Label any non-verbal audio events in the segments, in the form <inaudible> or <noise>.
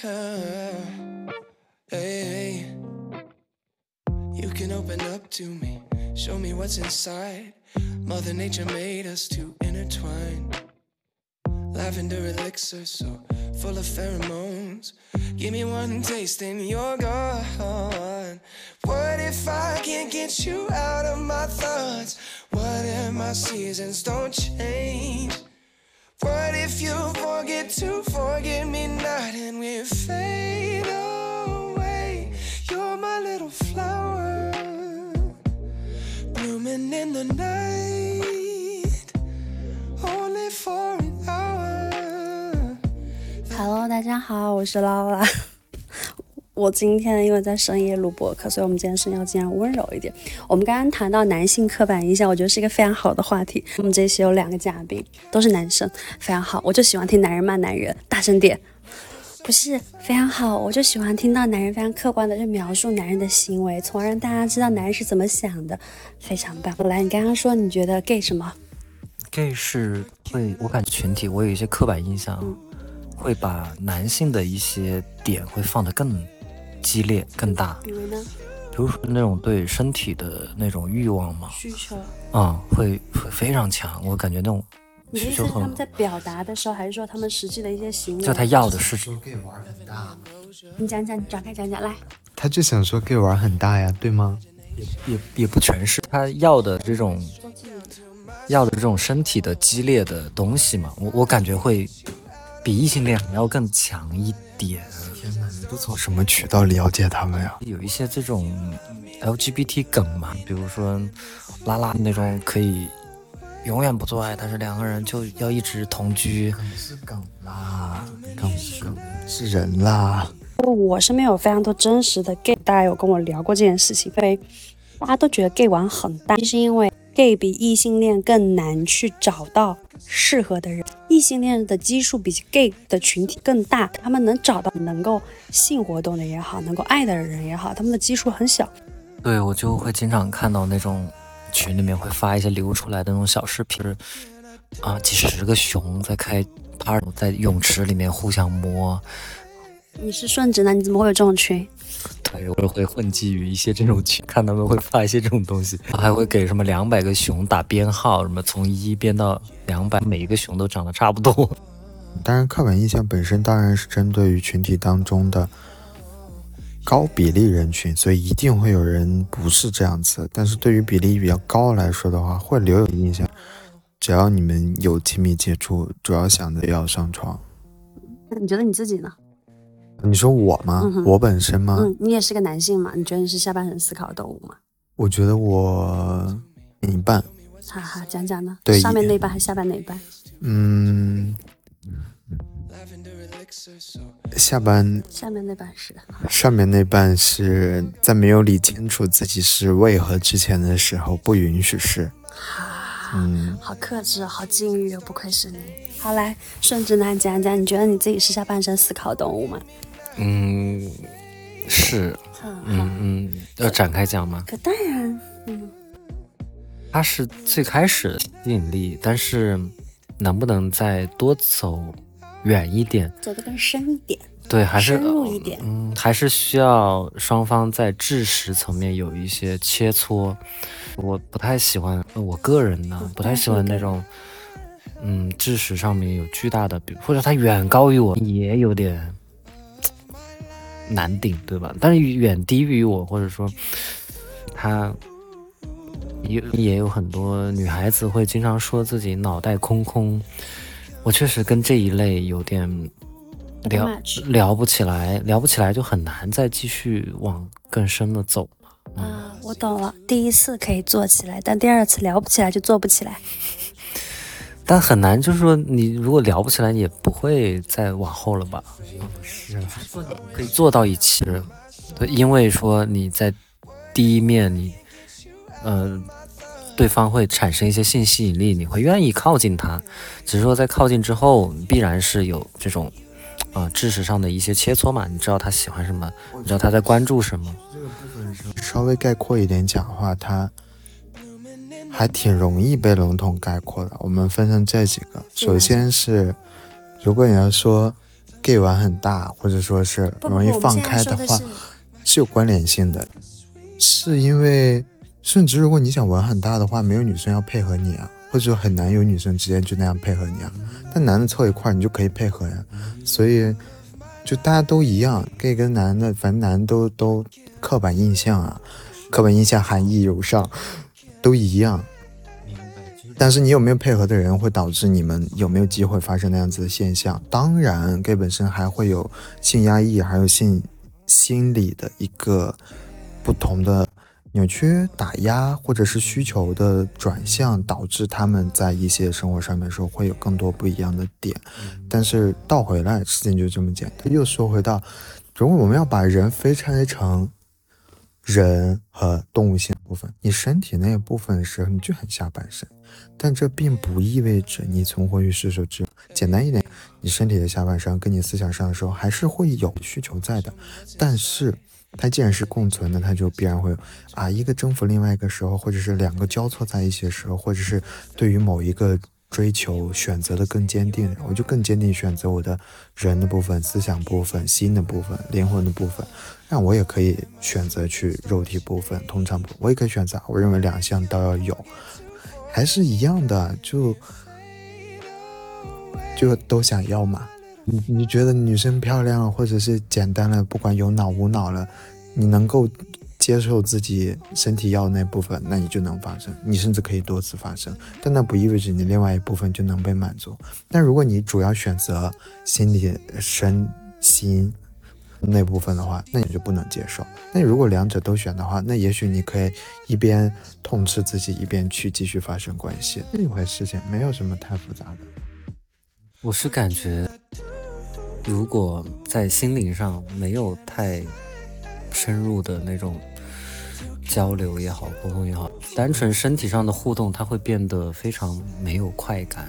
Hey, you can open up to me, show me what's inside. Mother Nature made us to intertwine. Lavender elixir, so full of pheromones. Give me one taste and you're gone. What if I can't get you out of my thoughts? What if my seasons don't change? What if you forget to forget me not and we fade away? You're my little flower, blooming in the night, only for an hour. Hello，大家好，我是劳拉。 我今天因为在深夜录播客，所以我们今天声音要尽量温柔一点。我们刚刚谈到男性刻板印象，我觉得是一个非常好的话题。我们这一期有两个嘉宾，都是男生，非常好。我就喜欢听男人骂男人，大声点。不是非常好，我就喜欢听到男人非常客观的去描述男人的行为，从而让大家知道男人是怎么想的，非常棒。来，你刚刚说你觉得 gay 什么？gay 是会，我感觉群体我有一些刻板印象，会把男性的一些点会放得更激烈、更大，比如呢？比如说那种对身体的那种欲望嘛，需求。啊、会会非常强。我感觉那种你的意思需求很是他们，在表达的时候，还是说他们实际的一些行为？就他要的是说 gay 玩很大，你讲讲，你展开讲讲来。他就想说 gay 玩很大呀，对吗？也也不全是他要的这种要的这种身体的激烈的东西嘛，我我感觉会比异性恋还要更强一点。天哪，你都从什么渠道了解他们呀？有一些这种 LGBT 梗嘛，比如说拉拉那种可以永远不做爱，但是两个人就要一直同居。梗是梗啦，梗是梗是人啦。我身边有非常多真实的 gay，大家有跟我聊过这件事情，因为大家都觉得 gay 玩很大，是因为 gay 比异性恋更难去找到适合的人，异性恋的基数比 gay 的群体更大，他们能找到能够性活动的也好，能够爱的人也好，他们的基数很小。对我就会经常看到那种群里面会发一些流出来的那种小视频，是啊，几十个熊在开 party，在泳池里面互相摸。你是顺直男，你怎么会有这种群？对，我会混迹于一些这种群，<laughs> 看他们会发一些这种东西，还会给什么两百个熊打编号，什么从一编到两百，每一个熊都长得差不多。<laughs> 当然，刻板印象本身当然是针对于群体当中的高比例人群，所以一定会有人不是这样子。但是对于比例比较高来说的话，会留有印象。只要你们有亲密接触，主要想着要上床。那你觉得你自己呢？你说我吗？嗯我本身吗？嗯，你也是个男性嘛？你觉得你是下半身思考的动物吗？我觉得我一半。哈哈，讲讲呢？对上面那一半还是下半那一半？嗯下半下面那半是上面那半是在没有理清楚自己是为何之前的时候不允许是。嗯，好克制，好禁欲，不愧是你。好来，顺直男讲讲，你觉得你自己是下半身思考动物吗？嗯，是，嗯，嗯嗯，要展开讲吗？可当然，嗯，它是最开始的吸引力，但是能不能再多走远一点？走得更深一点，对，还是深入一点。嗯，还是需要双方在知识层面有一些切磋。我不太喜欢，我个人呢，不太喜欢那种，嗯，知识上面有巨大的，比或者他远高于我，也有点难顶，对吧？但是远低于我，或者说他也也有很多女孩子会经常说自己脑袋空空。我确实跟这一类有点聊聊不起来，聊不起来就很难再继续往更深的走。啊，我懂了。第一次可以做起来，但第二次聊不起来就做不起来。但很难，就是说你如果聊不起来，也不会再往后了吧？是，可以坐到一起，因为说你在第一面你，呃，对方会产生一些性吸引力，你会愿意靠近他，只是说在靠近之后，必然是有这种，呃，知识上的一些切磋嘛，你知道他喜欢什么，你知道他在关注什么，稍微概括一点讲的话，他还挺容易被笼统概括的。我们分成这几个，首先是，如果你要说 gay 玩很大，或者说是容易放开的话，是有关联性的。是因为，甚至如果你想玩很大的话，没有女生要配合你啊，或者说很难有女生直接就那样配合你啊。但男的凑一块儿，你就可以配合呀。所以，就大家都一样，gay 跟男的，反正男都都刻板印象啊，刻板印象含义有上，都一样。但是你有没有配合的人，会导致你们有没有机会发生那样子的现象？当然，gay 本身还会有性压抑，还有性心理的一个不同的扭曲、打压，或者是需求的转向，导致他们在一些生活上面时候会有更多不一样的点。但是倒回来，事情就这么简单。又说回到，如果我们要把人分拆成。人和动物性部分，你身体那部分的时候，你就很下半身，但这并不意味着你存活于世所之简单一点，你身体的下半身跟你思想上的时候还是会有需求在的，但是它既然是共存的，它就必然会啊一个征服另外一个时候，或者是两个交错在一起的时候，或者是对于某一个。追求选择的更坚定，我就更坚定选择我的人的部分、思想部分、心的部分、灵魂的部分。那我也可以选择去肉体部分、通常部，我也可以选择。我认为两项都要有，还是一样的，就就都想要嘛。你你觉得女生漂亮了，或者是简单了，不管有脑无脑了，你能够。接受自己身体要那部分，那你就能发生，你甚至可以多次发生，但那不意味着你另外一部分就能被满足。但如果你主要选择心理、身心那部分的话，那你就不能接受。那如果两者都选的话，那也许你可以一边痛斥自己，一边去继续发生关系，那一回事情，没有什么太复杂的。我是感觉，如果在心灵上没有太。深入的那种交流也好，沟通也好，单纯身体上的互动，它会变得非常没有快感，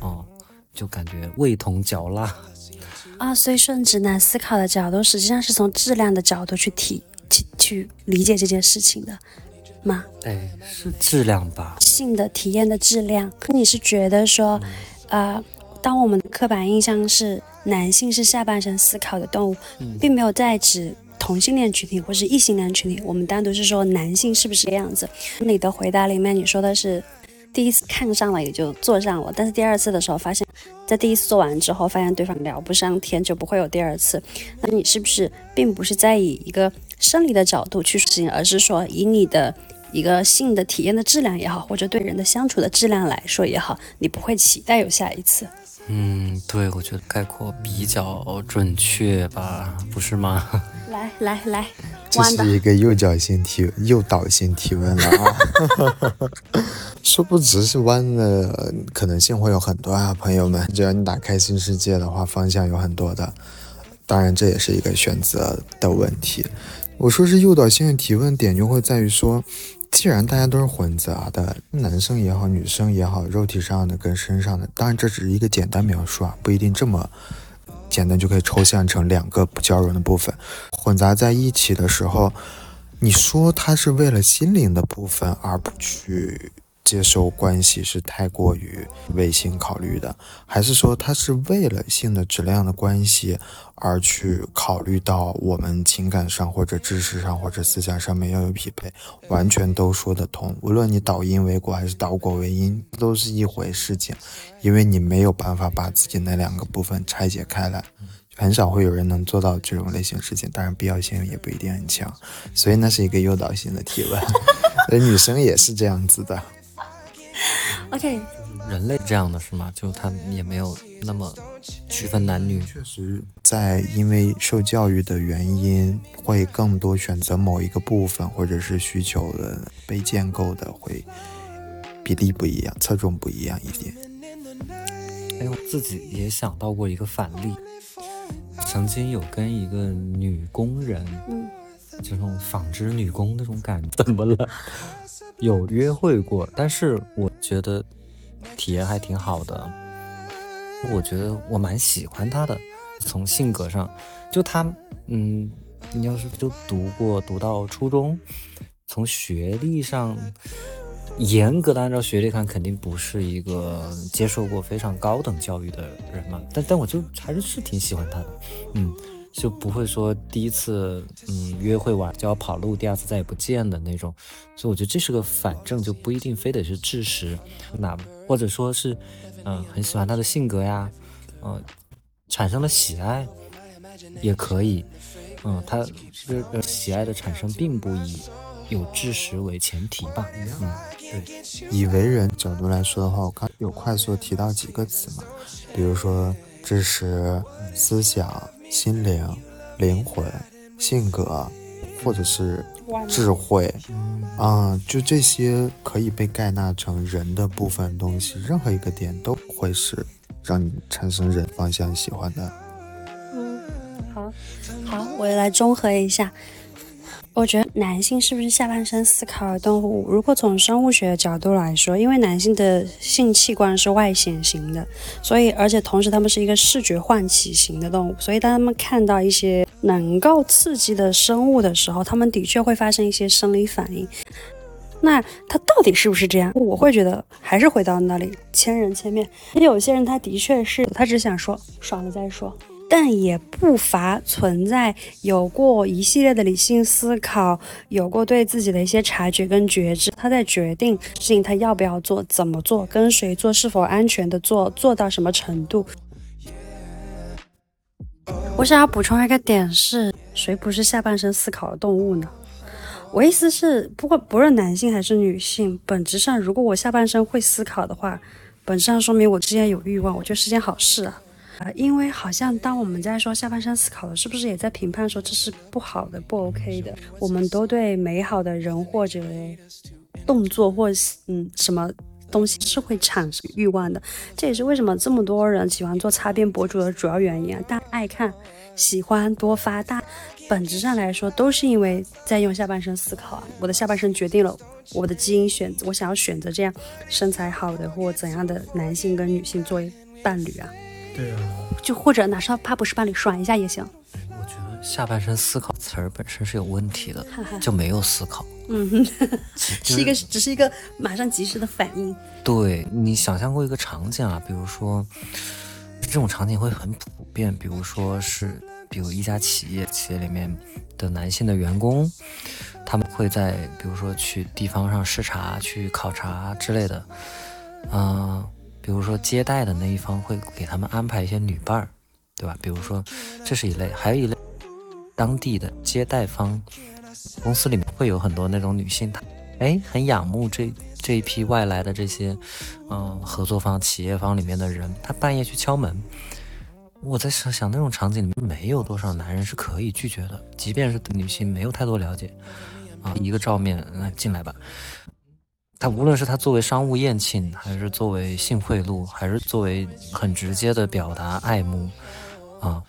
哦，就感觉味同嚼蜡啊。所以，顺直男思考的角度，实际上是从质量的角度去体去去理解这件事情的吗？哎，是质量吧？性的体验的质量，你是觉得说，呃，当我们的刻板印象是男性是下半身思考的动物，并没有在指。同性恋群体或是异性恋群体，我们单独是说男性是不是这样子？你的回答里面你说的是第一次看上了也就做上了，但是第二次的时候发现，在第一次做完之后发现对方聊不上天，就不会有第二次。那你是不是并不是在以一个生理的角度去行而是说以你的一个性的体验的质量也好，或者对人的相处的质量来说也好，你不会期待有下一次？嗯，对，我觉得概括比较准确吧，不是吗？来来来，这是一个诱导性提诱导性提问了啊！<laughs> 说不直是弯的可能性会有很多啊，朋友们，只要你打开新世界的话，方向有很多的。当然，这也是一个选择的问题。我说是诱导性的提问点，就会在于说。既然大家都是混杂的，男生也好，女生也好，肉体上的跟身上的，当然这只是一个简单描述啊，不一定这么简单就可以抽象成两个不交融的部分混杂在一起的时候，你说它是为了心灵的部分而不去。接受关系是太过于为性考虑的，还是说他是为了性的质量的关系而去考虑到我们情感上或者知识上或者思想上面要有匹配，完全都说得通。无论你导因为果还是导果为因，都是一回事情，因为你没有办法把自己那两个部分拆解开来，很少会有人能做到这种类型事情，当然必要性也不一定很强，所以那是一个诱导性的提问。<laughs> 女生也是这样子的。<laughs> OK，人类这样的是吗？就他也没有那么区分男女。确实，在因为受教育的原因，会更多选择某一个部分，或者是需求的被建构的会比例不一样，侧重不一样一点。哎，我自己也想到过一个反例，曾经有跟一个女工人，嗯，就那种纺织女工那种感觉，怎么了？有约会过，但是我觉得体验还挺好的。我觉得我蛮喜欢他的，从性格上，就他，嗯，你要是就读过读到初中，从学历上严格的按照学历看，肯定不是一个接受过非常高等教育的人嘛。但但我就还是是挺喜欢他的，嗯，就不会说第一次嗯约会完就要跑路，第二次再也不见的那种。所以我觉得这是个反正，就不一定非得是事实，那或者说是嗯很喜欢他的性格呀，嗯，产生了喜爱也可以，嗯，他这个喜爱的产生并不以有知识为前提吧，嗯。对以为人角度来说的话，我刚有快速提到几个词嘛，比如说知识、思想、心灵、灵魂、性格，或者是智慧，啊，就这些可以被盖纳成人的部分东西，任何一个点都会是让你产生人方向喜欢的。嗯，好，好，我也来综合一下。我觉得男性是不是下半身思考的动物？如果从生物学的角度来说，因为男性的性器官是外显型的，所以而且同时他们是一个视觉唤起型的动物，所以当他们看到一些能够刺激的生物的时候，他们的确会发生一些生理反应。那他到底是不是这样？我会觉得还是回到那里，千人千面。有些人他的确是，他只想说爽了再说。但也不乏存在有过一系列的理性思考，有过对自己的一些察觉跟觉知，他在决定事情他要不要做，怎么做，跟谁做，是否安全的做，做到什么程度。我想要补充一个点是，谁不是下半身思考的动物呢？我意思是，不过不论男性还是女性，本质上如果我下半身会思考的话，本质上说明我之间有欲望，我觉得是件好事啊。啊，因为好像当我们在说下半身思考的，是不是也在评判说这是不好的、不 OK 的？我们都对美好的人或者动作或嗯什么东西是会产生欲望的。这也是为什么这么多人喜欢做擦边博主的主要原因啊！大爱看、喜欢多发，大本质上来说都是因为在用下半身思考啊。我的下半身决定了我的基因选择，我想要选择这样身材好的或怎样的男性跟女性作为伴侣啊。对啊，就或者哪怕怕不是伴侣爽一下也行。我觉得下半身思考词儿本身是有问题的，就没有思考。嗯，是一个只是一个马上及时的反应。对你想象过一个场景啊，比如说这种场景会很普遍，比如说是比如一家企业，企业里面的男性的员工，他们会在比如说去地方上视察、去考察之类的，嗯。比如说接待的那一方会给他们安排一些女伴儿，对吧？比如说这是一类，还有一类当地的接待方公司里面会有很多那种女性，她哎很仰慕这这一批外来的这些嗯合作方、企业方里面的人，她半夜去敲门。我在想想那种场景里面没有多少男人是可以拒绝的，即便是女性没有太多了解啊，一个照面来进来吧。他无论是他作为商务宴请，还是作为性贿赂，还是作为很直接的表达爱慕，啊，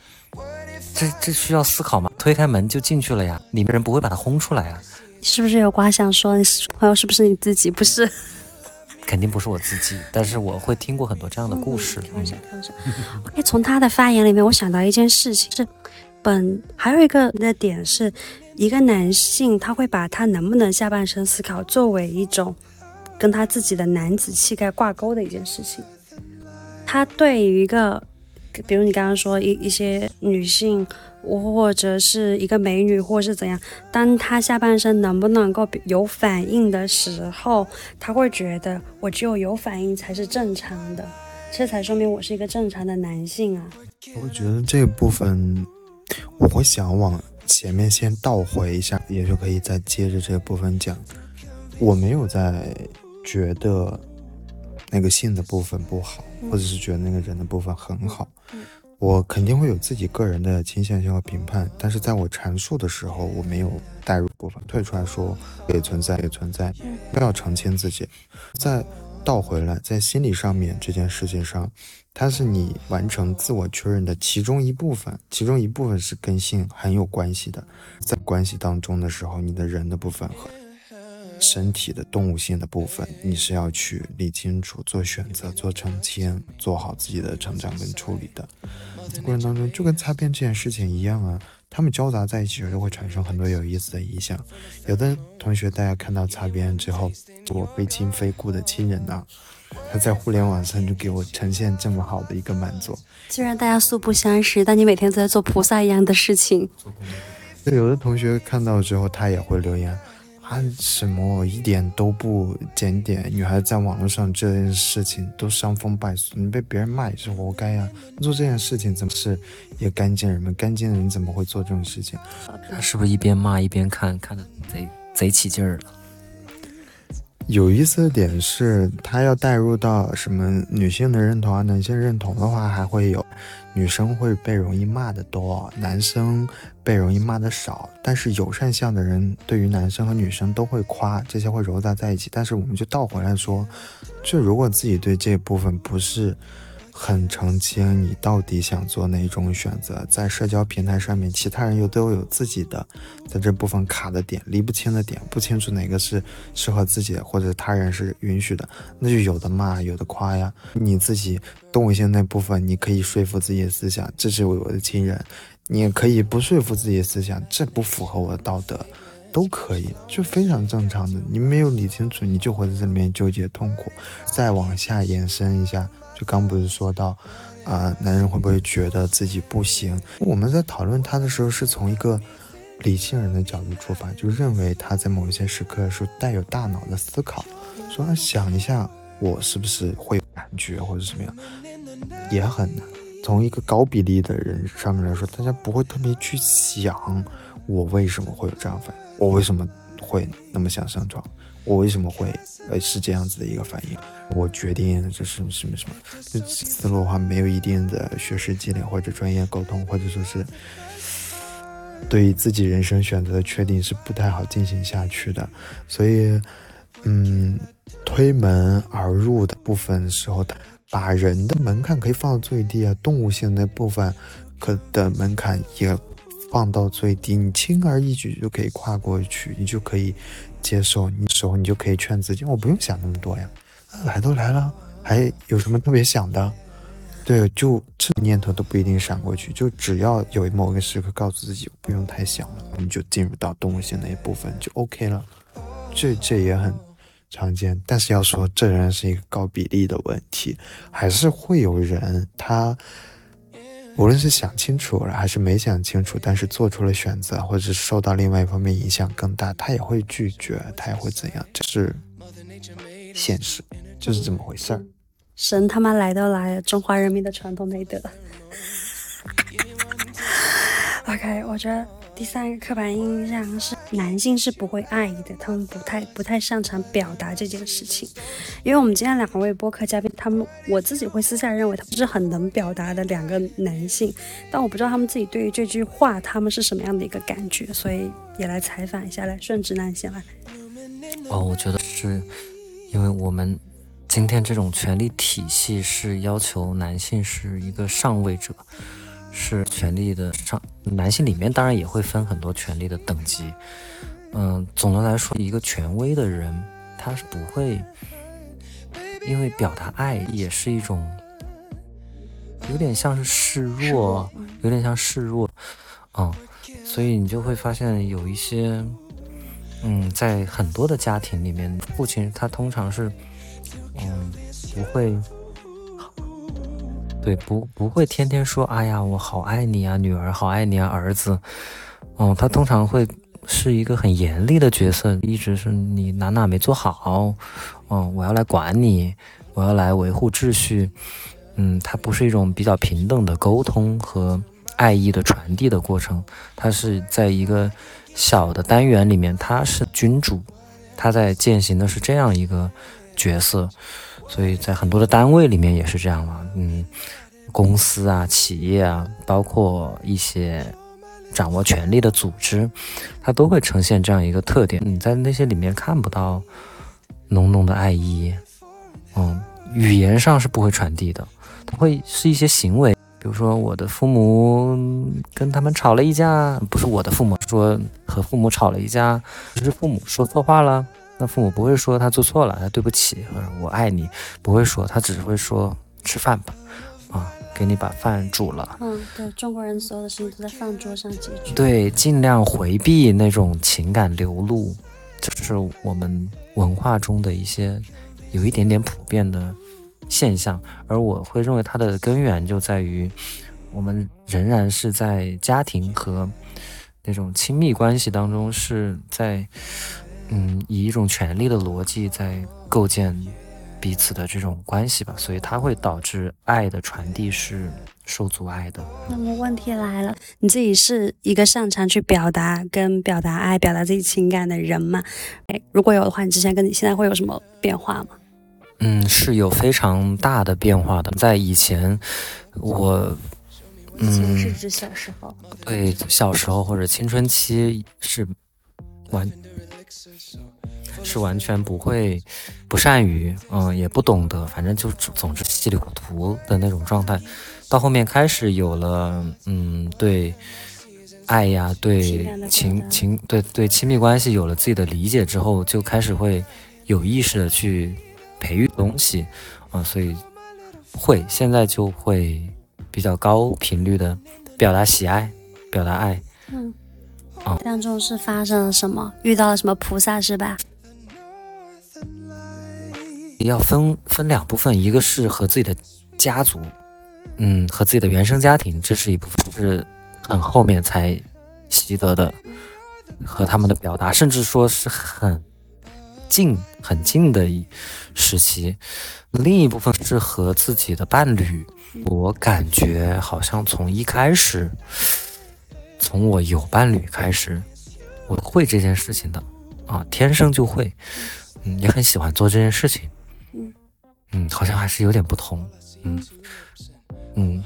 这这需要思考吗？推开门就进去了呀，里面人不会把他轰出来啊。是不是有瓜想说？你朋友是不是你自己？不是，<laughs> 肯定不是我自己，但是我会听过很多这样的故事。开玩笑，开玩笑。OK，从他的发言里面，我想到一件事情，是本还有一个的点是，一个男性他会把他能不能下半身思考作为一种。跟他自己的男子气概挂钩的一件事情，他对于一个，比如你刚刚说一一些女性，或者是一个美女，或是怎样，当他下半身能不能够有反应的时候，他会觉得我只有有反应才是正常的，这才说明我是一个正常的男性啊。我觉得这部分，我会想往前面先倒回一下，也就可以再接着这部分讲。我没有在。觉得那个性的部分不好，或者是觉得那个人的部分很好，我肯定会有自己个人的倾向性和评判。但是在我阐述的时候，我没有带入部分，退出来说也存在，也存在，不要澄清自己。再倒回来，在心理上面这件事情上，它是你完成自我确认的其中一部分，其中一部分是跟性很有关系的。在关系当中的时候，你的人的部分和。身体的动物性的部分，你是要去理清楚、做选择、做澄清、做好自己的成长跟处理的。过程当中，就跟擦边这件事情一样啊，他们交杂在一起就会产生很多有意思的意象。有的同学大家看到擦边之后，我非亲非故的亲人呐，他在互联网上就给我呈现这么好的一个满足。虽然大家素不相识，但你每天都在做菩萨一样的事情。有的同学看到之后，他也会留言。啊，什么一点都不检点，女孩子在网络上这件事情都伤风败俗，你被别人骂也是活该呀。做这件事情怎么是一个干净人们？干净的人怎么会做这种事情？他是不是一边骂一边看，看的贼贼起劲儿了？有意思的点是，他要带入到什么女性的认同啊，男性认同的话，还会有。女生会被容易骂的多，男生被容易骂的少。但是友善向的人对于男生和女生都会夸，这些会糅杂在一起。但是我们就倒回来说，就如果自己对这部分不是。很澄清你到底想做哪种选择，在社交平台上面，其他人又都有自己的在这部分卡的点，离不清的点，不清楚哪个是适合自己，或者他人是允许的，那就有的骂，有的夸呀。你自己动物性那部分，你可以说服自己的思想，这是我的亲人；你也可以不说服自己的思想，这不符合我的道德，都可以，就非常正常的。你没有理清楚，你就会在这里面纠结痛苦。再往下延伸一下。就刚不是说到，啊，男人会不会觉得自己不行？我们在讨论他的时候，是从一个理性人的角度出发，就认为他在某一些时刻是带有大脑的思考，说想一下我是不是会感觉或者什么样，也很难。从一个高比例的人上面来说，大家不会特别去想我为什么会有这样反应，我为什么会那么想上床。我为什么会呃是这样子的一个反应？我决定这是什么什么？这思路的话，没有一定的学识积累或者专业沟通，或者说是对于自己人生选择的确定是不太好进行下去的。所以，嗯，推门而入的部分时候，把人的门槛可以放到最低啊，动物性那部分可的门槛也放到最低，你轻而易举就可以跨过去，你就可以。接受你时候，你就可以劝自己，我不用想那么多呀，来都来了，还有什么特别想的？对，就这个念头都不一定闪过去，就只要有某个时刻告诉自己不用太想了，你就进入到动物性那一部分就 OK 了。这这也很常见，但是要说这仍然是一个高比例的问题，还是会有人他。无论是想清楚了还是没想清楚，但是做出了选择，或者是受到另外一方面影响更大，他也会拒绝，他也会怎样？这是现实，就是这么回事儿。神他妈来都来了，中华人民的传统美德。<laughs> OK，我觉得。第三个刻板印象是男性是不会爱的，他们不太不太擅长表达这件事情。因为我们今天两位播客嘉宾，他们我自己会私下认为他们是很能表达的两个男性，但我不知道他们自己对于这句话他们是什么样的一个感觉，所以也来采访一下，来顺直男先来。哦，我觉得是因为我们今天这种权力体系是要求男性是一个上位者。是权力的上，男性里面当然也会分很多权力的等级。嗯，总的来说，一个权威的人，他是不会，因为表达爱也是一种，有点像是示弱，有点像示弱，嗯，所以你就会发现有一些，嗯，在很多的家庭里面，父亲他通常是，嗯，不会。对，不不会天天说，哎呀，我好爱你啊，女儿好爱你啊，儿子，哦，他通常会是一个很严厉的角色，一直是你哪哪没做好，哦，我要来管你，我要来维护秩序，嗯，他不是一种比较平等的沟通和爱意的传递的过程，他是在一个小的单元里面，他是君主，他在践行的是这样一个角色。所以在很多的单位里面也是这样嘛，嗯，公司啊、企业啊，包括一些掌握权力的组织，它都会呈现这样一个特点。你在那些里面看不到浓浓的爱意，嗯，语言上是不会传递的，它会是一些行为，比如说我的父母跟他们吵了一架，不是我的父母说和父母吵了一架，是父母说错话了。那父母不会说他做错了，他对不起，或者我爱你，不会说，他只会说吃饭吧，啊，给你把饭煮了。嗯，对，中国人所有的事情都在饭桌上解决。对，尽量回避那种情感流露，就是我们文化中的一些有一点点普遍的现象。而我会认为它的根源就在于，我们仍然是在家庭和那种亲密关系当中，是在嗯以一种权力的逻辑在构建彼此的这种关系吧，所以它会导致爱的传递是受阻碍的。那么问题来了，你自己是一个擅长去表达跟表达爱、表达自己情感的人吗？哎，如果有的话，你之前跟你现在会有什么变化吗？嗯，是有非常大的变化的。在以前，我以前是指小时候，对小时候或者青春期是完是完全不会不善于，嗯，也不懂得，反正就总之稀里糊涂的那种状态。到后面开始有了，嗯，对爱呀，对情情，对对亲密关系有了自己的理解之后，就开始会有意识的去培育东西，啊，所以会现在就会比较高频率的表达喜爱，表达爱。嗯，啊，当中是发生了什么？遇到了什么菩萨是吧？要分分两部分，一个是和自己的家族，嗯，和自己的原生家庭，这是一部分，是很后面才习得的，和他们的表达，甚至说是很近很近的一时期。另一部分是和自己的伴侣，我感觉好像从一开始，从我有伴侣开始，我会这件事情的啊，天生就会，嗯，也很喜欢做这件事情。嗯，好像还是有点不同。嗯嗯，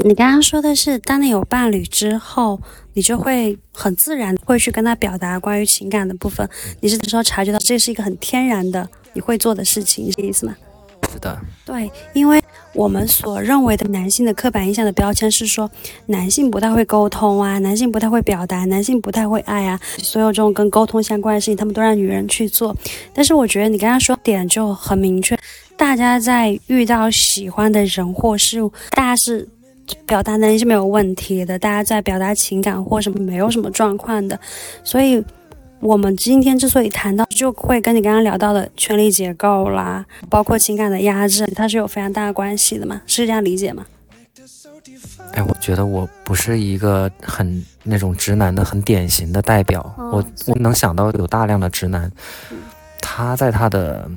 你刚刚说的是，当你有伴侣之后，你就会很自然会去跟他表达关于情感的部分。你是说察觉到这是一个很天然的你会做的事情，是这意思吗？是的。对，因为我们所认为的男性的刻板印象的标签是说，男性不太会沟通啊，男性不太会表达，男性不太会爱啊，所有这种跟沟通相关的事情，他们都让女人去做。但是我觉得你刚刚说点就很明确。大家在遇到喜欢的人或事物，大家是表达能力是没有问题的。大家在表达情感或什么没有什么状况的。所以，我们今天之所以谈到，就会跟你刚刚聊到的权力结构啦，包括情感的压制，它是有非常大的关系的嘛？是这样理解吗？哎，我觉得我不是一个很那种直男的很典型的代表。我我能想到有大量的直男，他在他的。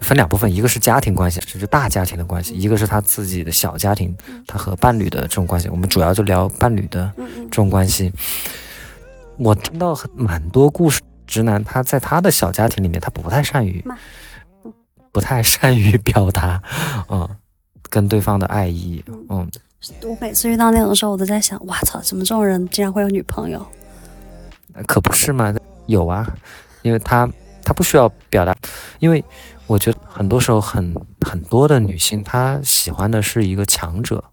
分两部分，一个是家庭关系，这是大家庭的关系；一个是他自己的小家庭，他和伴侣的这种关系。我们主要就聊伴侣的这种关系。我听到很蛮多故事，直男他在他的小家庭里面，他不太善于，不太善于表达，嗯，跟对方的爱意。嗯，我每次遇到那种时候，我都在想，哇操，怎么这种人竟然会有女朋友？可不是嘛，有啊，因为他他不需要表达，因为。我觉得很多时候，很很多的女性，她喜欢的是一个强者，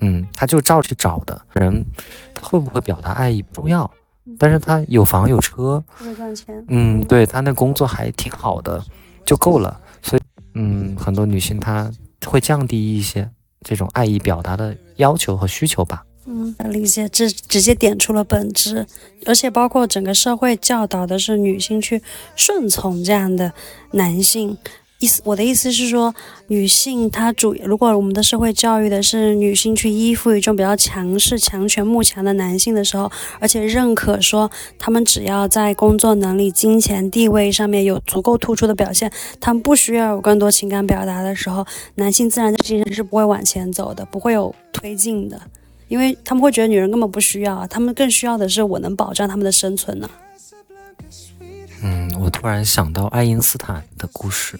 嗯，她就照去找的人，他会不会表达爱意不重要，但是他有房有车，会赚钱，嗯，对他那工作还挺好的，就够了。所以，嗯，很多女性她会降低一些这种爱意表达的要求和需求吧。嗯，理解，这直接点出了本质，而且包括整个社会教导的是女性去顺从这样的男性。意思，我的意思是说，女性她主，如果我们的社会教育的是女性去依附于一种比较强势、强权、慕强的男性的时候，而且认可说他们只要在工作能力、金钱、地位上面有足够突出的表现，他们不需要有更多情感表达的时候，男性自然在精神是不会往前走的，不会有推进的。因为他们会觉得女人根本不需要，他们更需要的是我能保障他们的生存呢。嗯，我突然想到爱因斯坦的故事。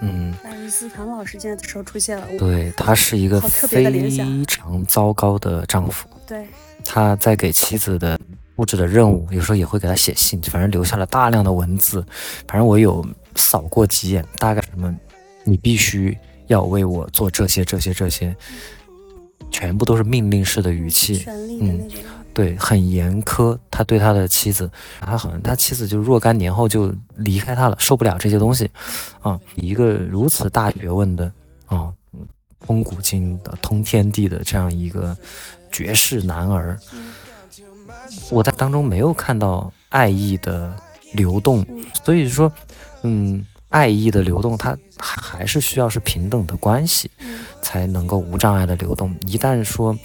嗯，爱因斯坦老师现在时候出现了。对他是一个非常糟糕的丈夫。对，他在给妻子的布置的任务，有时候也会给他写信，反正留下了大量的文字。反正我有扫过几眼，大概什么，你必须要为我做这些这些这些。全部都是命令式的语气，嗯，对，很严苛。他对他的妻子，他好像他妻子就若干年后就离开他了，受不了这些东西，啊，一个如此大学问的，啊，通古今的、通天地的这样一个绝世男儿。我在当中没有看到爱意的流动，所以说，嗯，爱意的流动，它还是需要是平等的关系，才能够无障碍的流动。一旦说，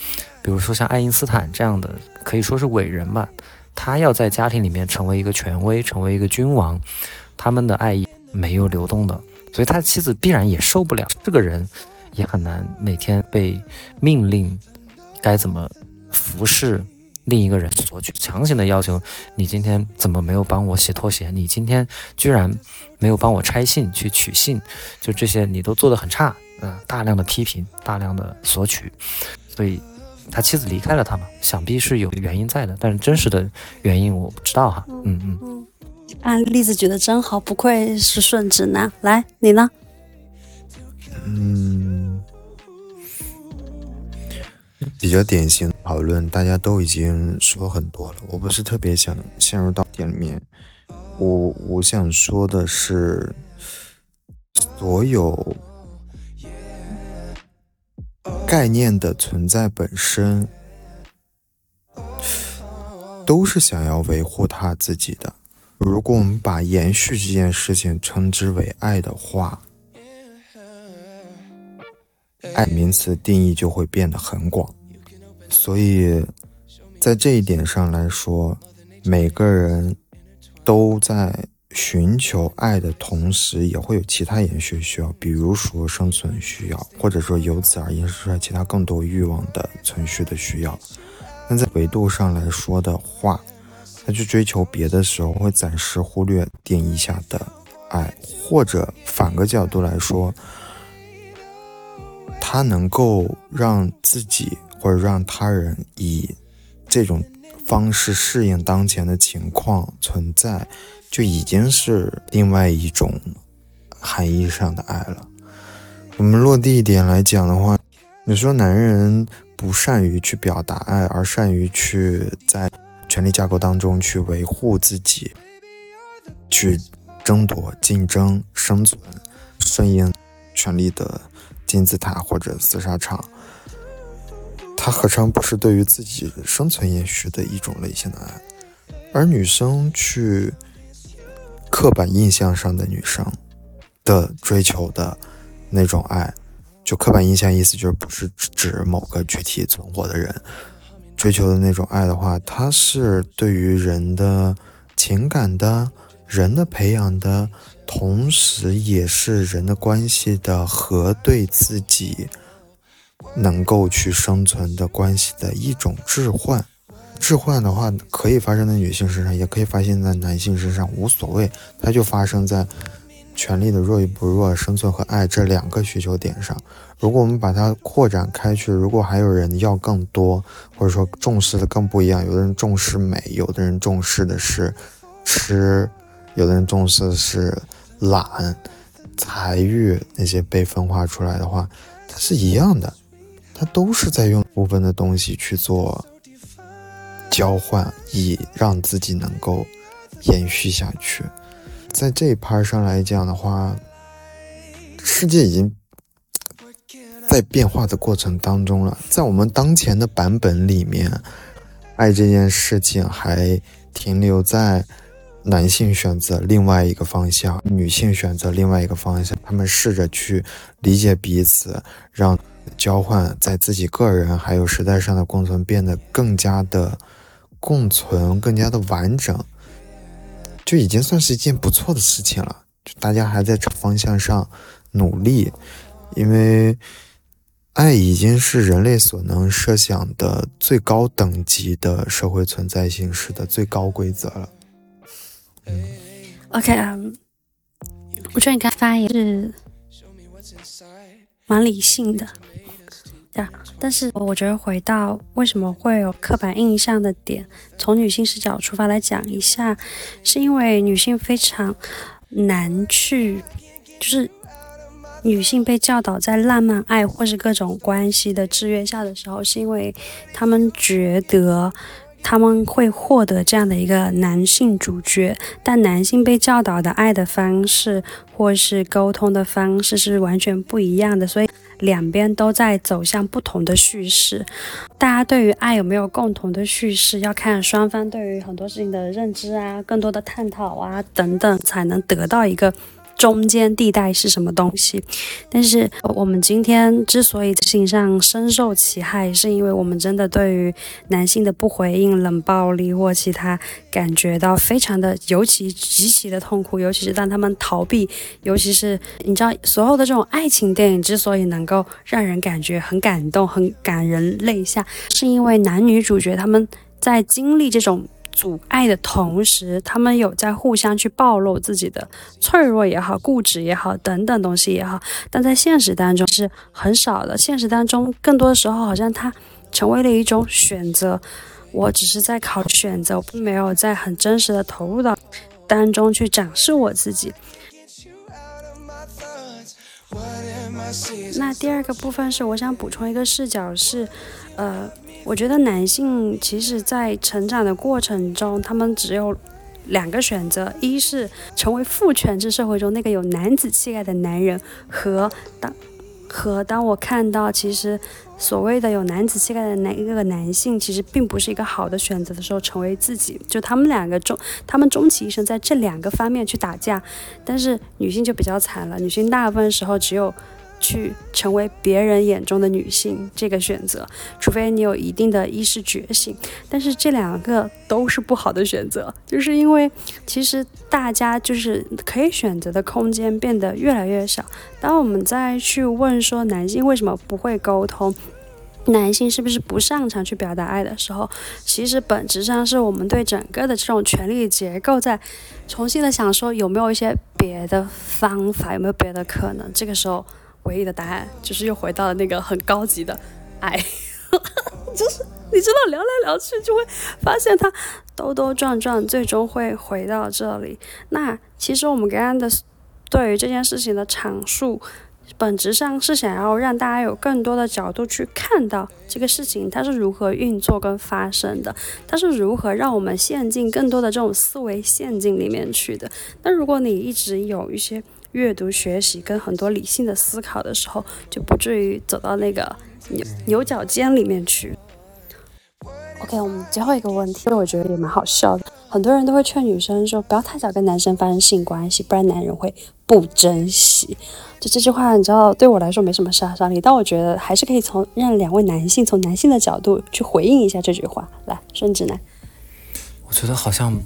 比如说像爱因斯坦这样的，可以说是伟人吧，他要在家庭里面成为一个权威，成为一个君王，他们的爱意没有流动的，所以他妻子必然也受不了。这个人也很难每天被命令该怎么服侍。另一个人索取，强行的要求你今天怎么没有帮我洗拖鞋？你今天居然没有帮我拆信去取信，就这些你都做得很差，嗯，大量的批评，大量的索取，所以他妻子离开了他嘛，想必是有原因在的，但是真实的原因我不知道哈，嗯嗯嗯，啊，例子举的真好，不愧是顺直男，来你呢？嗯。比较典型讨论，大家都已经说很多了，我不是特别想陷入到点里面。我我想说的是，所有概念的存在本身，都是想要维护他自己的。如果我们把延续这件事情称之为爱的话，爱名词定义就会变得很广。所以，在这一点上来说，每个人都在寻求爱的同时，也会有其他延续需要，比如说生存需要，或者说由此而延伸出来其他更多欲望的存续的需要。那在维度上来说的话，他去追求别的时候，会暂时忽略定义下的爱，或者反个角度来说，他能够让自己。或者让他人以这种方式适应当前的情况存在，就已经是另外一种含义上的爱了。我们落地一点来讲的话，你说男人不善于去表达爱，而善于去在权力架构当中去维护自己，去争夺、竞争、生存，顺应权力的金字塔或者厮杀场。他何尝不是对于自己生存延续的一种类型的爱？而女生去刻板印象上的女生的追求的那种爱，就刻板印象意思就是不是指某个具体存活的人追求的那种爱的话，它是对于人的情感的、人的培养的，同时也是人的关系的和对自己。能够去生存的关系的一种置换，置换的话可以发生在女性身上，也可以发生在男性身上，无所谓，它就发生在权力的弱与不弱、生存和爱这两个需求点上。如果我们把它扩展开去，如果还有人要更多，或者说重视的更不一样，有的人重视美，有的人重视的是吃，有的人重视的是懒、财欲，那些被分化出来的话，它是一样的。它都是在用部分的东西去做交换，以让自己能够延续下去。在这一趴上来讲的话，世界已经在变化的过程当中了。在我们当前的版本里面，爱这件事情还停留在男性选择另外一个方向，女性选择另外一个方向。他们试着去理解彼此，让。交换在自己个人还有时代上的共存变得更加的共存，更加的完整，就已经算是一件不错的事情了。就大家还在这方向上努力，因为爱已经是人类所能设想的最高等级的社会存在形式的最高规则了。，OK 啊，我觉得你刚发言是蛮理性的。但是我觉得回到为什么会有刻板印象的点，从女性视角出发来讲一下，是因为女性非常难去，就是女性被教导在浪漫爱或是各种关系的制约下的时候，是因为他们觉得他们会获得这样的一个男性主角，但男性被教导的爱的方式或是沟通的方式是完全不一样的，所以。两边都在走向不同的叙事。大家对于爱有没有共同的叙事，要看双方对于很多事情的认知啊，更多的探讨啊等等，才能得到一个。中间地带是什么东西？但是我们今天之所以在性上深受其害，是因为我们真的对于男性的不回应、冷暴力或其他感觉到非常的，尤其极其的痛苦。尤其是当他们逃避，尤其是你知道，所有的这种爱情电影之所以能够让人感觉很感动、很感人泪下，是因为男女主角他们在经历这种。阻碍的同时，他们有在互相去暴露自己的脆弱也好、固执也好等等东西也好，但在现实当中是很少的。现实当中，更多的时候好像它成为了一种选择。我只是在考选择，并没有在很真实的投入到当中去展示我自己。那第二个部分是，我想补充一个视角是，呃。我觉得男性其实，在成长的过程中，他们只有两个选择：一是成为父权制社会中那个有男子气概的男人，和当和当我看到其实所谓的有男子气概的男一个男性，其实并不是一个好的选择的时候，成为自己。就他们两个终，他们终其一生在这两个方面去打架。但是女性就比较惨了，女性大部分时候只有。去成为别人眼中的女性这个选择，除非你有一定的意识觉醒，但是这两个都是不好的选择，就是因为其实大家就是可以选择的空间变得越来越少。当我们再去问说男性为什么不会沟通，男性是不是不擅长去表达爱的时候，其实本质上是我们对整个的这种权力结构在重新的想说有没有一些别的方法，有没有别的可能？这个时候。唯一的答案就是又回到了那个很高级的爱，<laughs> 就是你知道聊来聊去就会发现它兜兜转转，最终会回到这里。那其实我们刚刚的对于这件事情的阐述，本质上是想要让大家有更多的角度去看到这个事情它是如何运作跟发生的，它是如何让我们陷进更多的这种思维陷阱里面去的。那如果你一直有一些。阅读、学习跟很多理性的思考的时候，就不至于走到那个牛牛角尖里面去。OK，我们最后一个问题，我觉得也蛮好笑的。很多人都会劝女生说，不要太早跟男生发生性关系，不然男人会不珍惜。就这句话，你知道对我来说没什么杀伤力，但我觉得还是可以从让两位男性从男性的角度去回应一下这句话。来，顺直男，我觉得好像。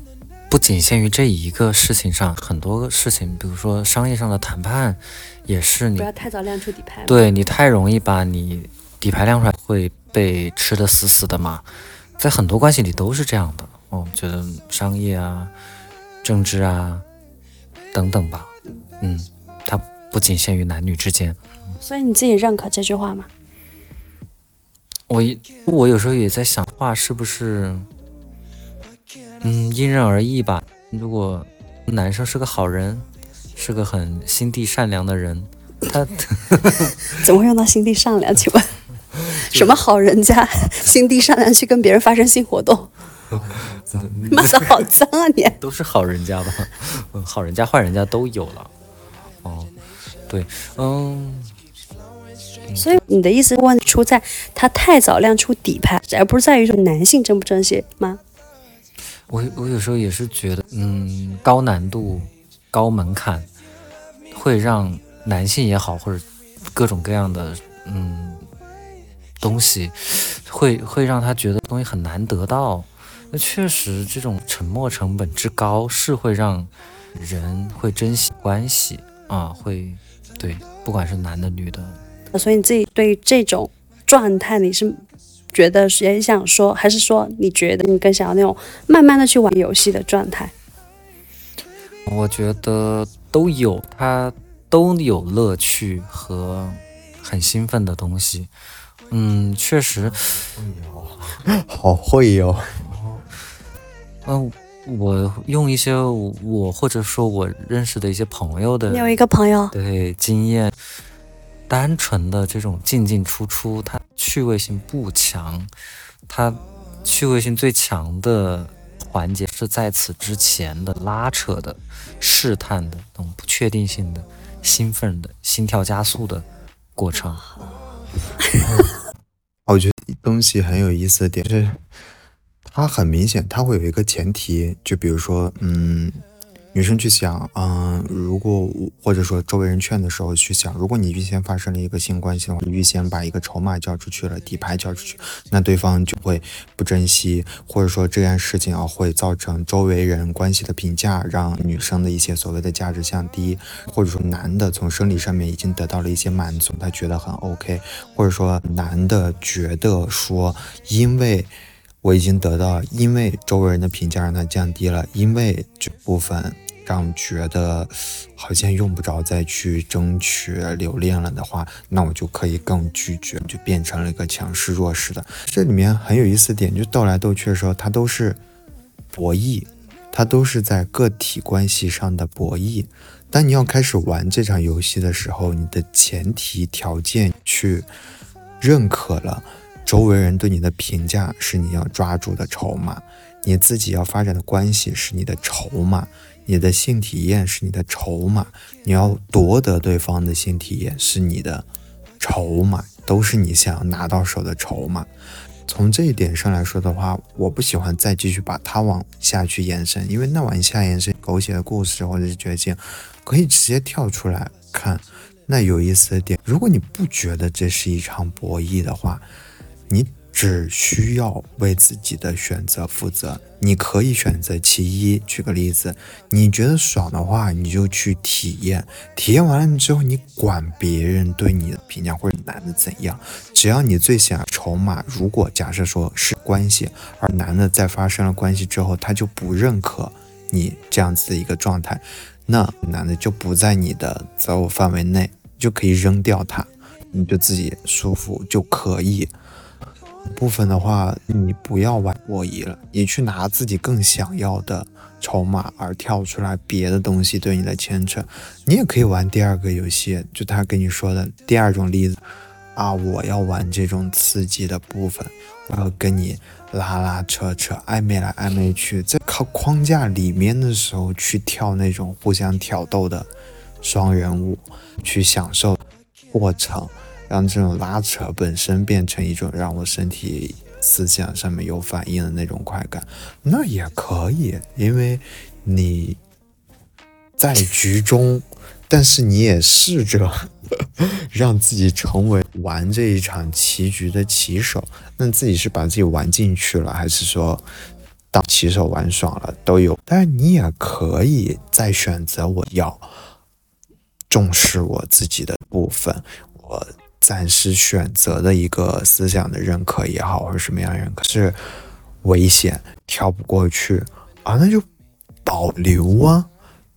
不仅限于这一个事情上，很多事情，比如说商业上的谈判，也是你不要太早亮出底牌。对你太容易把你底牌亮出来，会被吃的死死的嘛。在很多关系里都是这样的。我觉得商业啊、政治啊等等吧，嗯，它不仅限于男女之间。所以你自己认可这句话吗？我我有时候也在想，话是不是？嗯，因人而异吧。如果男生是个好人，是个很心地善良的人，他 <laughs> <laughs> 怎么会用到心地善良？请问什么好人家心地善良去跟别人发生性活动？<laughs> 骂的，好脏啊你！都是好人家吧？好人家、坏人家都有了。哦，对，嗯。所以你的意思问出在他太早亮出底牌，而不是在于说男性珍不珍惜吗？我我有时候也是觉得，嗯，高难度、高门槛，会让男性也好，或者各种各样的嗯东西，会会让他觉得东西很难得到。那确实，这种沉默成本之高，是会让人会珍惜关系啊，会对，不管是男的女的。所以你自己对于这种状态，你是？觉得也想说，还是说你觉得你更想要那种慢慢的去玩游戏的状态？我觉得都有，它都有乐趣和很兴奋的东西。嗯，确实，好会哦。嗯，我用一些我或者说我认识的一些朋友的，你有一个朋友对经验。单纯的这种进进出出，它趣味性不强。它趣味性最强的环节是在此之前的拉扯的、试探的、那种不确定性的、兴奋的、心跳加速的过程。<laughs> 我觉得东西很有意思的点是，它很明显，它会有一个前提，就比如说，嗯。女生去想，嗯，如果或者说周围人劝的时候去想，如果你预先发生了一个性关系的话，预先把一个筹码交出去了，底牌交出去，那对方就会不珍惜，或者说这件事情啊会造成周围人关系的评价，让女生的一些所谓的价值降低，或者说男的从生理上面已经得到了一些满足，他觉得很 OK，或者说男的觉得说，因为我已经得到，因为周围人的评价让他降低了，因为这部分。让觉得好像用不着再去争取留恋了的话，那我就可以更拒绝，就变成了一个强势弱势的。这里面很有意思点，就斗来斗去的时候，它都是博弈，它都是在个体关系上的博弈。当你要开始玩这场游戏的时候，你的前提条件去认可了周围人对你的评价是你要抓住的筹码，你自己要发展的关系是你的筹码。你的性体验是你的筹码，你要夺得对方的性体验是你的筹码，都是你想要拿到手的筹码。从这一点上来说的话，我不喜欢再继续把它往下去延伸，因为那往下延伸狗血的故事或者是绝境，可以直接跳出来看。那有意思的点，如果你不觉得这是一场博弈的话，你。只需要为自己的选择负责。你可以选择其一。举个例子，你觉得爽的话，你就去体验。体验完了之后，你管别人对你的评价或者男的怎样，只要你最想筹码。如果假设说是关系，而男的在发生了关系之后，他就不认可你这样子的一个状态，那男的就不在你的择偶范围内，就可以扔掉他，你就自己舒服就可以。部分的话，你不要玩博弈了，你去拿自己更想要的筹码，而跳出来别的东西对你的牵扯。你也可以玩第二个游戏，就他跟你说的第二种例子啊，我要玩这种刺激的部分，我要跟你拉拉扯扯，暧昧来暧昧去，在靠框架里面的时候去跳那种互相挑逗的双人舞，去享受过程。让这种拉扯本身变成一种让我身体思想上面有反应的那种快感，那也可以，因为你在局中，但是你也试着 <laughs> 让自己成为玩这一场棋局的棋手。那自己是把自己玩进去了，还是说当棋手玩爽了都有？但是你也可以再选择，我要重视我自己的部分，我。暂时选择的一个思想的认可也好，或者什么样认可是危险，跳不过去啊，那就保留啊。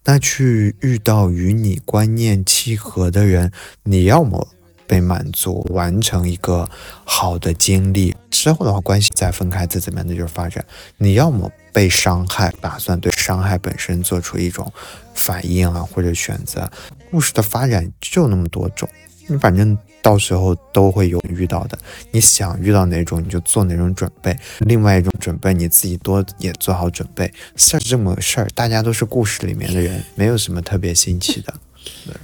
那去遇到与你观念契合的人，你要么被满足，完成一个好的经历之后的话，关系再分开，再怎么样的就是发展。你要么被伤害，打算对伤害本身做出一种反应啊，或者选择。故事的发展就那么多种，你反正。到时候都会有遇到的，你想遇到哪种你就做哪种准备，另外一种准备你自己多也做好准备。事儿这么个事儿，大家都是故事里面的人，没有什么特别新奇的。<laughs> 对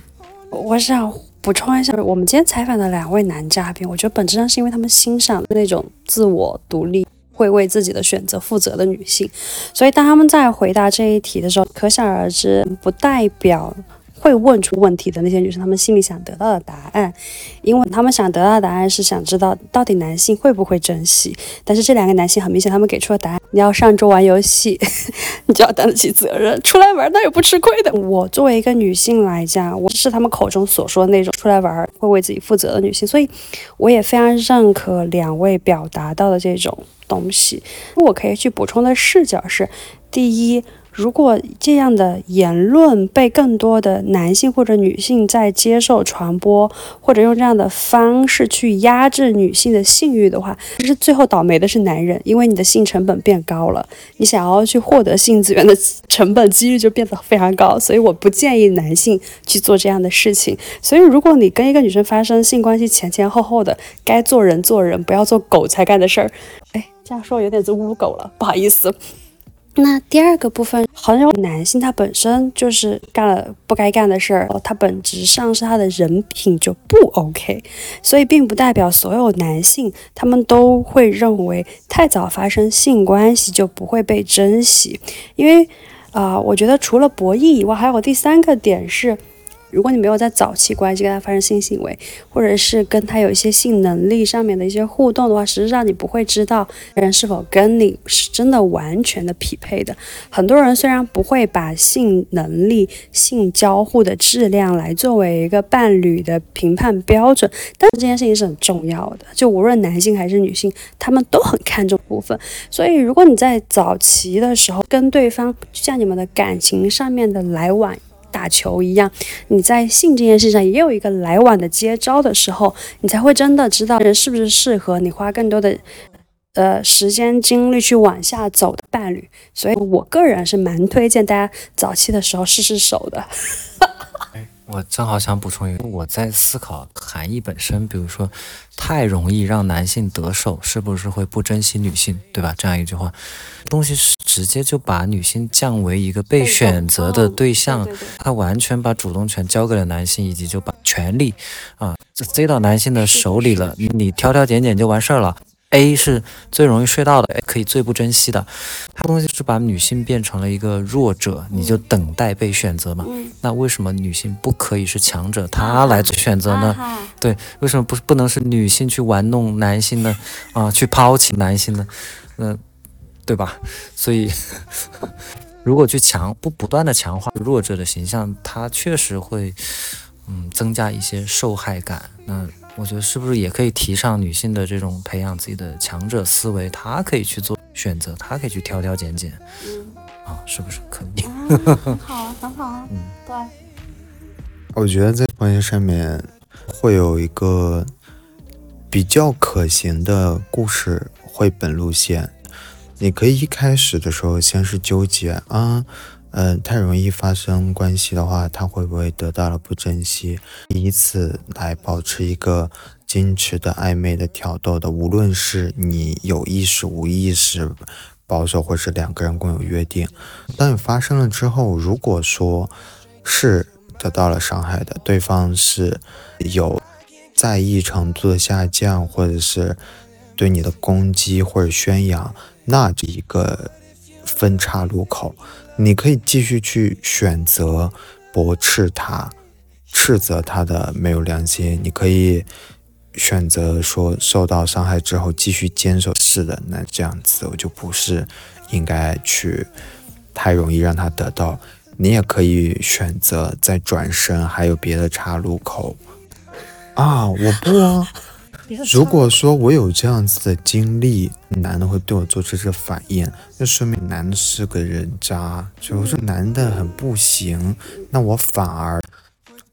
我想补充一下，我们今天采访的两位男嘉宾，我觉得本质上是因为他们欣赏那种自我独立、会为自己的选择负责的女性，所以当他们在回答这一题的时候，可想而知，不代表。会问出问题的那些女生，她们心里想得到的答案，因为她们想得到的答案是想知道到底男性会不会珍惜。但是这两个男性很明显，他们给出的答案：你要上桌玩游戏，<laughs> 你就要担得起责任；出来玩那也不吃亏的。我作为一个女性来讲，我是他们口中所说的那种出来玩会为自己负责的女性，所以我也非常认可两位表达到的这种东西。我可以去补充的视角是：第一。如果这样的言论被更多的男性或者女性在接受传播，或者用这样的方式去压制女性的性欲的话，其实最后倒霉的是男人，因为你的性成本变高了，你想要去获得性资源的成本几率就变得非常高，所以我不建议男性去做这样的事情。所以，如果你跟一个女生发生性关系，前前后后的该做人做人，不要做狗才干的事儿。哎，这样说有点子污狗了，不好意思。那第二个部分，好像男性他本身就是干了不该干的事儿，他本质上是他的人品就不 OK，所以并不代表所有男性他们都会认为太早发生性关系就不会被珍惜，因为啊、我觉得除了博弈以外，还有第三个点是。如果你没有在早期关系跟他发生性行为，或者是跟他有一些性能力上面的一些互动的话，实际上你不会知道人是否跟你是真的完全的匹配的。很多人虽然不会把性能力、性交互的质量来作为一个伴侣的评判标准，但这件事情是很重要的。就无论男性还是女性，他们都很看重部分。所以，如果你在早期的时候跟对方，就像你们的感情上面的来往。打球一样，你在性这件事上也有一个来往的接招的时候，你才会真的知道人是不是适合你花更多的呃时间精力去往下走的伴侣。所以我个人是蛮推荐大家早期的时候试试手的。<laughs> 我正好想补充一个，我在思考含义本身，比如说，太容易让男性得手，是不是会不珍惜女性，对吧？这样一句话，东西是直接就把女性降为一个被选择的对象，他完全把主动权交给了男性，以及就把权力啊塞到男性的手里了，你挑挑拣拣就完事儿了。A 是最容易睡到的，可以最不珍惜的。它东西是把女性变成了一个弱者，你就等待被选择嘛。那为什么女性不可以是强者，她来做选择呢？对，为什么不不能是女性去玩弄男性呢？啊，去抛弃男性呢？嗯、对吧？所以，<laughs> 如果去强不不断的强化弱者的形象，它确实会嗯增加一些受害感。那我觉得是不是也可以提倡女性的这种培养自己的强者思维？她可以去做选择，她可以去挑挑拣拣。啊，是不是可以？很好，很好。<laughs> 嗯，对。我觉得在关系上面会有一个比较可行的故事绘本路线。你可以一开始的时候先是纠结啊，呃，太容易发生关系的话，他会不会得到了不珍惜？以此来保持一个矜持的暧昧的挑逗的，无论是你有意识无意识。保守，或是两个人共有约定。当你发生了之后，如果说是得到了伤害的，对方是有在意程度的下降，或者是对你的攻击或者宣扬，那这一个分岔路口，你可以继续去选择驳斥他，斥责他的没有良心，你可以。选择说受到伤害之后继续坚守，是的，那这样子我就不是应该去太容易让他得到。你也可以选择再转身，还有别的岔路口啊！我不啊。如果说我有这样子的经历，男的会对我做出这反应，那说明男的是个人渣。就是男的很不行，那我反而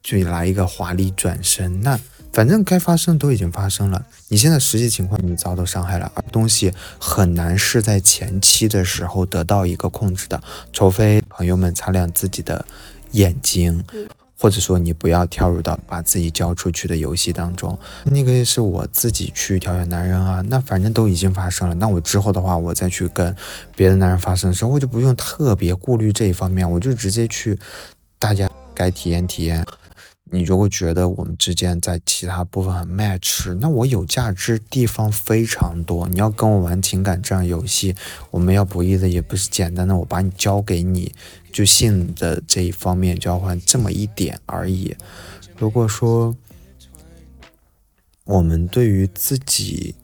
就来一个华丽转身，那。反正该发生都已经发生了，你现在实际情况你遭到伤害了，而东西很难是在前期的时候得到一个控制的，除非朋友们擦亮自己的眼睛，或者说你不要跳入到把自己交出去的游戏当中。那个是我自己去挑选男人啊，那反正都已经发生了，那我之后的话，我再去跟别的男人发生的时候，我就不用特别顾虑这一方面，我就直接去，大家该体验体验。你如果觉得我们之间在其他部分很 match，那我有价值地方非常多。你要跟我玩情感这样游戏，我们要博弈的也不是简单的我把你交给你，就性的这一方面交换这么一点而已。如果说我们对于自己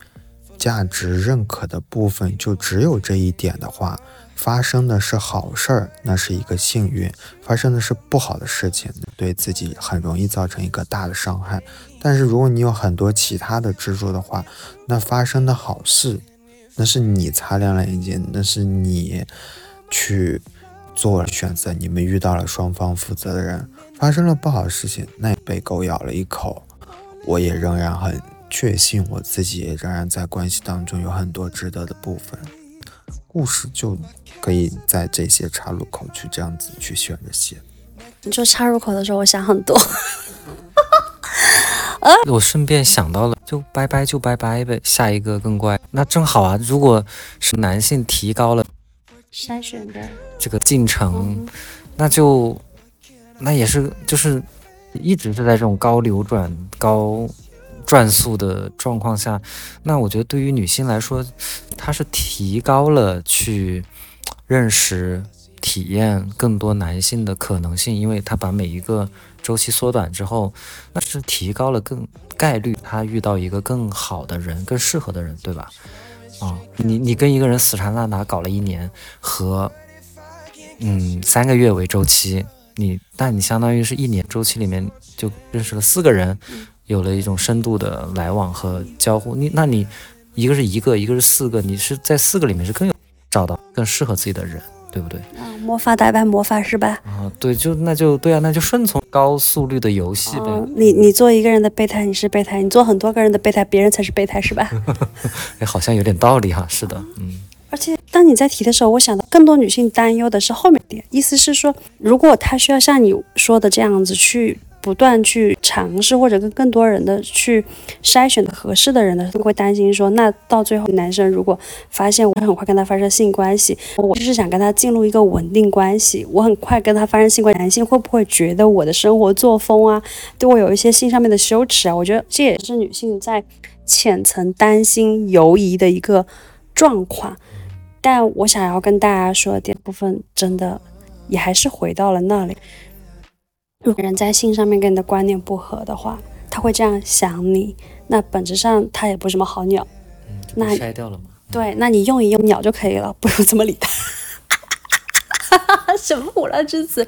价值认可的部分就只有这一点的话，发生的是好事儿，那是一个幸运；发生的是不好的事情，对自己很容易造成一个大的伤害。但是如果你有很多其他的支柱的话，那发生的好事，那是你擦亮了眼睛，那是你去做了选择，你们遇到了双方负责的人。发生了不好的事情，那也被狗咬了一口，我也仍然很确信我自己也仍然在关系当中有很多值得的部分。故事就可以在这些岔路口去这样子去选着写。你说岔路口的时候，我想很多。<laughs> 我顺便想到了，就拜拜就拜拜呗，下一个更乖。那正好啊，如果是男性提高了筛选的这个进程，那就那也是就是一直是在这种高流转、高转速的状况下，那我觉得对于女性来说，她是提高了去认识、体验更多男性的可能性，因为她把每一个周期缩短之后，那是提高了更概率她遇到一个更好的人、更适合的人，对吧？啊，你你跟一个人死缠烂打搞了一年，和嗯三个月为周期，你但你相当于是一年周期里面就认识了四个人，有了一种深度的来往和交互。你那你一个是一个，一个是四个，你是在四个里面是更有找到更适合自己的人，对不对？啊，魔法打败魔法是吧？啊，对，就那就对啊，那就顺从高速率的游戏呗。哦，你你做一个人的备胎，你是备胎；你做很多个人的备胎，别人才是备胎，是吧？<laughs> 哎，好像有点道理哈。是的，嗯。而且当你在提的时候，我想到更多女性担忧的是后面点，意思是说，如果她需要像你说的这样子去不断去尝试，或者跟更多人的去筛选合适的人呢，会担心说，那到最后男生如果发现我很快跟他发生性关系，我就是想跟他进入一个稳定关系，我很快跟他发生性关系，男性会不会觉得我的生活作风啊，对我有一些性上面的羞耻啊？我觉得这也是女性在浅层担心、犹疑的一个状况。但我想要跟大家说的点部分，真的也还是回到了那里。如果人在性上面跟你的观念不合的话，他会这样想你，那本质上他也不是什么好鸟。嗯，那被筛掉了吗。对，那你用一用鸟就可以了，不用这么理他。<laughs> 什么无了之词？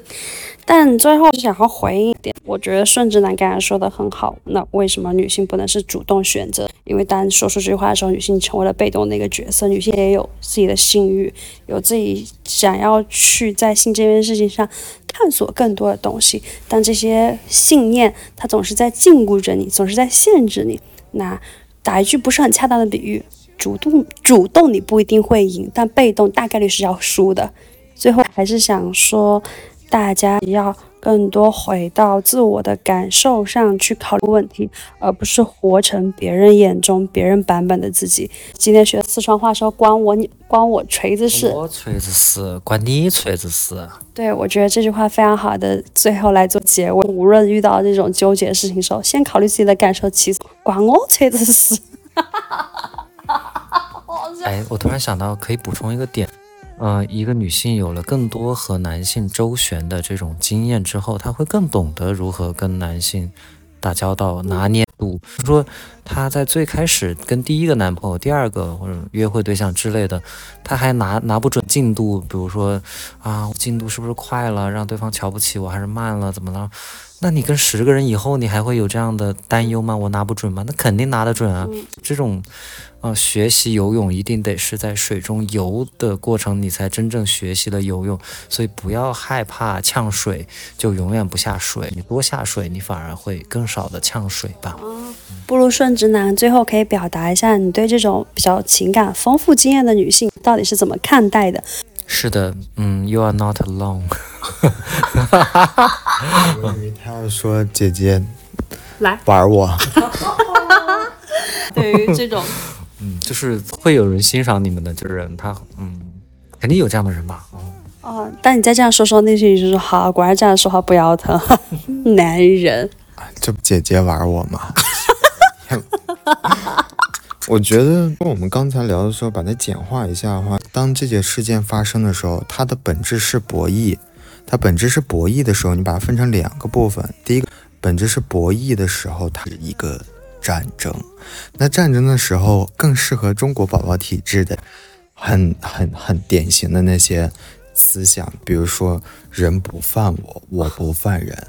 但最后想要回应一点，我觉得顺直男刚才说的很好。那为什么女性不能是主动选择？因为当说出这句话的时候，女性成为了被动的一个角色。女性也有自己的性欲，有自己想要去在性这件事情上探索更多的东西。但这些信念，它总是在禁锢着你，总是在限制你。那打一句不是很恰当的比喻，主动主动你不一定会赢，但被动大概率是要输的。最后还是想说，大家要更多回到自我的感受上去考虑问题，而不是活成别人眼中别人版本的自己。今天学四川话说，关我你关我锤子事。我锤子事，关你锤子事。对，我觉得这句话非常好的，最后来做结尾。无论遇到这种纠结的事情的时候，先考虑自己的感受，其次关我锤子事。<laughs> 哎，我突然想到，可以补充一个点。呃，一个女性有了更多和男性周旋的这种经验之后，她会更懂得如何跟男性打交道、拿捏度。说她在最开始跟第一个男朋友、第二个或者约会对象之类的，她还拿拿不准进度，比如说啊，进度是不是快了，让对方瞧不起我，还是慢了，怎么了？那你跟十个人以后，你还会有这样的担忧吗？我拿不准吗？那肯定拿得准啊！这种，呃，学习游泳一定得是在水中游的过程，你才真正学习了游泳。所以不要害怕呛水，就永远不下水。你多下水，你反而会更少的呛水吧。不如顺直男，最后可以表达一下你对这种比较情感丰富经验的女性到底是怎么看待的？是的，嗯，You are not alone。我以为他要说姐姐来玩我，<laughs> 对于这种，嗯，就是会有人欣赏你们的，就是他，嗯，肯定有这样的人吧。哦，哦，但你再这样说说，那些人就说好，果然这样说话不腰疼，<laughs> 男人。<laughs> 这不姐姐玩我吗？我觉得我们刚才聊的时候，把它简化一下的话，当这件事件发生的时候，它的本质是博弈。它本质是博弈的时候，你把它分成两个部分。第一个本质是博弈的时候，它是一个战争。那战争的时候，更适合中国宝宝体质的，很很很典型的那些思想，比如说“人不犯我，我不犯人”。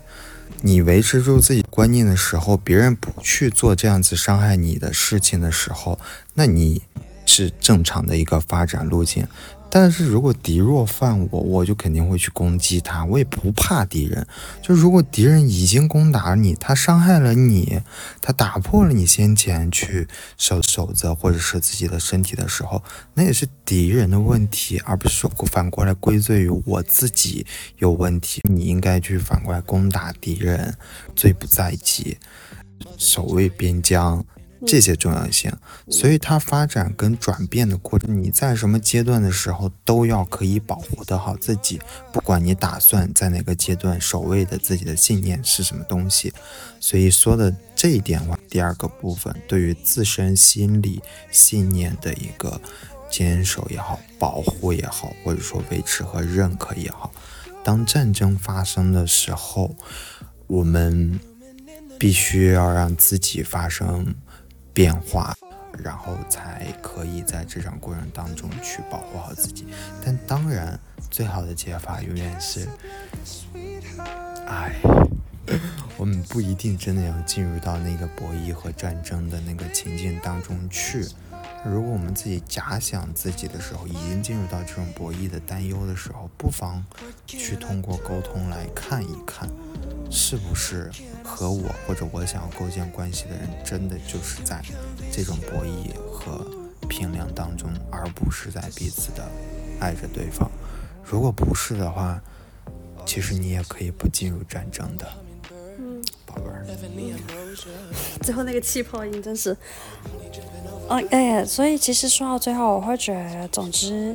你维持住自己观念的时候，别人不去做这样子伤害你的事情的时候，那你是正常的一个发展路径。但是如果敌若犯我，我就肯定会去攻击他，我也不怕敌人。就如果敌人已经攻打你，他伤害了你，他打破了你先前去守守则或者是自己的身体的时候，那也是敌人的问题，而不是说反过来归罪于我自己有问题。你应该去反过来攻打敌人，罪不在己，守卫边疆，这些重要性。所以它发展跟转变的过程，你在什么阶段的时候都要可以保护得好自己，不管你打算在哪个阶段守卫的自己的信念是什么东西。所以说的这一点话，第二个部分对于自身心理信念的一个坚守也好，保护也好，或者说维持和认可也好。当战争发生的时候，我们必须要让自己发生变化，然后才可以在这场过程当中去保护好自己。但当然，最好的解法永远是，哎，<coughs> 我们不一定真的要进入到那个博弈和战争的那个情境当中去。如果我们自己假想自己的时候，已经进入到这种博弈的担忧的时候，不妨去通过沟通来看一看，是不是和我或者我想要构建关系的人，真的就是在这种博弈和平量当中，而不是在彼此的爱着对方。如果不是的话，其实你也可以不进入战争的。宝贝儿，<laughs> 最后那个气泡音真是。哦，哎，所以其实说到最后，我会觉得，总之，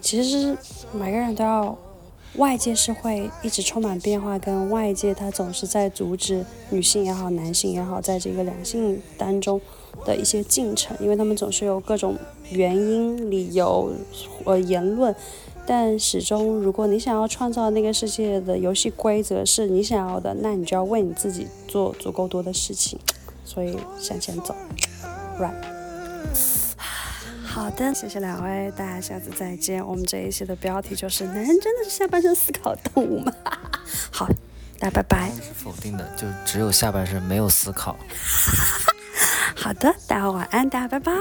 其实每个人都要，外界是会一直充满变化，跟外界它总是在阻止女性也好，男性也好，在这个两性当中的一些进程，因为他们总是有各种原因、理由、呃言论，但始终，如果你想要创造那个世界的游戏规则是你想要的，那你就要为你自己做足够多的事情，所以向前走，right。好的，谢谢两位，大家下次再见。我们这一期的标题就是“男人真的是下半身思考动物吗？” <laughs> 好，大家拜拜。是否定的，就只有下半身没有思考。<laughs> 好的，大家晚安，大家拜拜。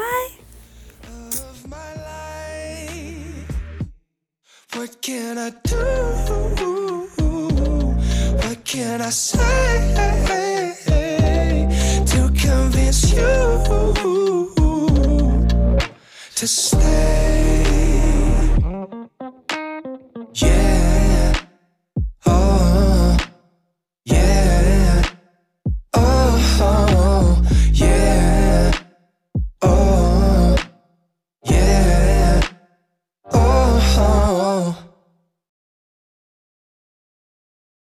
To stay